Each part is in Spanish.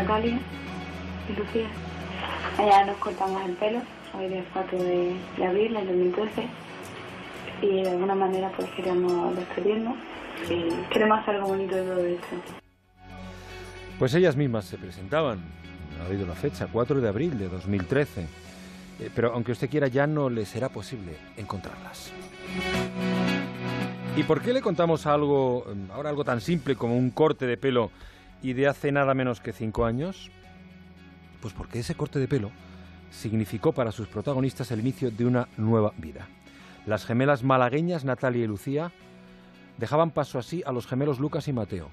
Natalia y Lucía. Allá nos cortamos el pelo, hoy es 4 de, de abril del 2013 y de alguna manera pues queremos despedirnos y queremos hacer algo bonito de todo esto. Pues ellas mismas se presentaban, ha habido la fecha, 4 de abril de 2013, Eh, pero aunque usted quiera ya no le será posible encontrarlas. ¿Y por qué le contamos algo, eh, ahora algo tan simple como un corte de pelo y de hace nada menos que cinco años? Pues porque ese corte de pelo significó para sus protagonistas el inicio de una nueva vida. Las gemelas malagueñas Natalia y Lucía dejaban paso así a los gemelos Lucas y Mateo.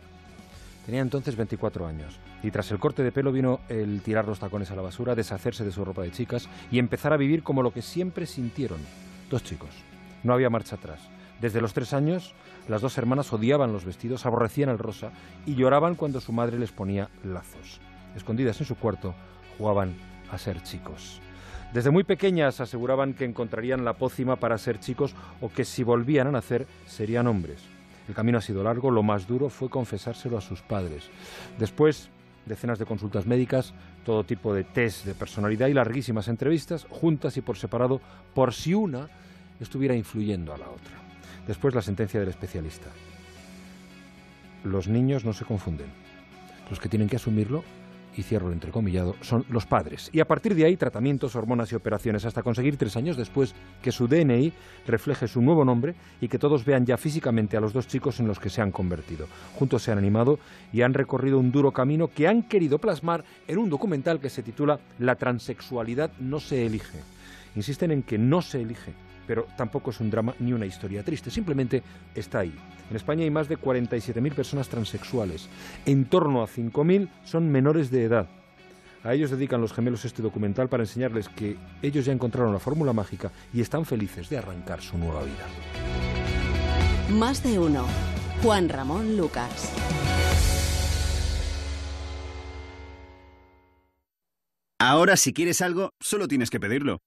Tenía entonces 24 años y tras el corte de pelo vino el tirar los tacones a la basura, deshacerse de su ropa de chicas y empezar a vivir como lo que siempre sintieron, dos chicos. No había marcha atrás. Desde los tres años, las dos hermanas odiaban los vestidos, aborrecían el rosa y lloraban cuando su madre les ponía lazos. Escondidas en su cuarto, jugaban a ser chicos. Desde muy pequeñas aseguraban que encontrarían la pócima para ser chicos o que si volvían a nacer serían hombres. El camino ha sido largo, lo más duro fue confesárselo a sus padres. Después, decenas de consultas médicas, todo tipo de test de personalidad y larguísimas entrevistas, juntas y por separado, por si una estuviera influyendo a la otra. Después la sentencia del especialista. Los niños no se confunden. Los que tienen que asumirlo, y cierro el entrecomillado, son los padres. Y a partir de ahí, tratamientos, hormonas y operaciones, hasta conseguir tres años después que su DNI refleje su nuevo nombre y que todos vean ya físicamente a los dos chicos en los que se han convertido. Juntos se han animado y han recorrido un duro camino que han querido plasmar en un documental que se titula La transexualidad no se elige. Insisten en que no se elige, pero tampoco es un drama ni una historia triste, simplemente está ahí. En España hay más de 47.000 personas transexuales. En torno a 5.000 son menores de edad. A ellos dedican los gemelos este documental para enseñarles que ellos ya encontraron la fórmula mágica y están felices de arrancar su nueva vida. Más de uno. Juan Ramón Lucas. Ahora si quieres algo, solo tienes que pedirlo.